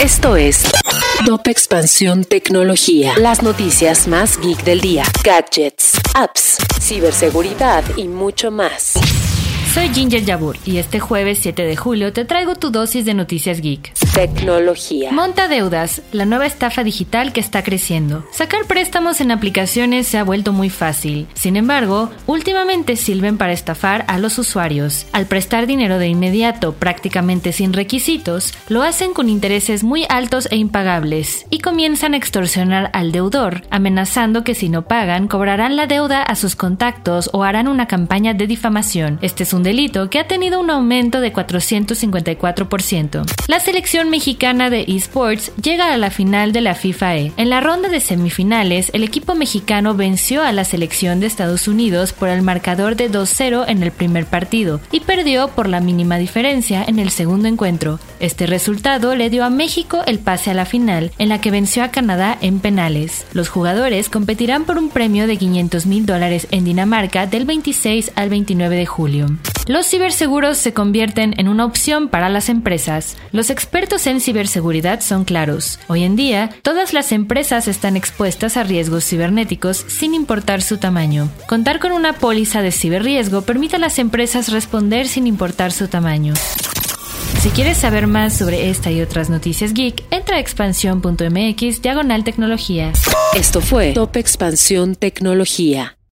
Esto es Top Expansión Tecnología. Las noticias más geek del día. Gadgets, apps, ciberseguridad y mucho más. Soy Ginger Yabur y este jueves 7 de julio te traigo tu dosis de noticias geek. Tecnología. Monta deudas, la nueva estafa digital que está creciendo. Sacar préstamos en aplicaciones se ha vuelto muy fácil. Sin embargo, últimamente sirven para estafar a los usuarios. Al prestar dinero de inmediato, prácticamente sin requisitos, lo hacen con intereses muy altos e impagables y comienzan a extorsionar al deudor, amenazando que si no pagan cobrarán la deuda a sus contactos o harán una campaña de difamación. Este es un delito que ha tenido un aumento de 454%. La selección mexicana de esports llega a la final de la FIFA E. En la ronda de semifinales, el equipo mexicano venció a la selección de Estados Unidos por el marcador de 2-0 en el primer partido y perdió por la mínima diferencia en el segundo encuentro. Este resultado le dio a México el pase a la final, en la que venció a Canadá en penales. Los jugadores competirán por un premio de 500 mil dólares en Dinamarca del 26 al 29 de julio. Los ciberseguros se convierten en una opción para las empresas. Los expertos en ciberseguridad son claros. Hoy en día, todas las empresas están expuestas a riesgos cibernéticos sin importar su tamaño. Contar con una póliza de ciberriesgo permite a las empresas responder sin importar su tamaño. Si quieres saber más sobre esta y otras noticias geek, entra a expansión.mx diagonal tecnología. Esto fue Top Expansión Tecnología.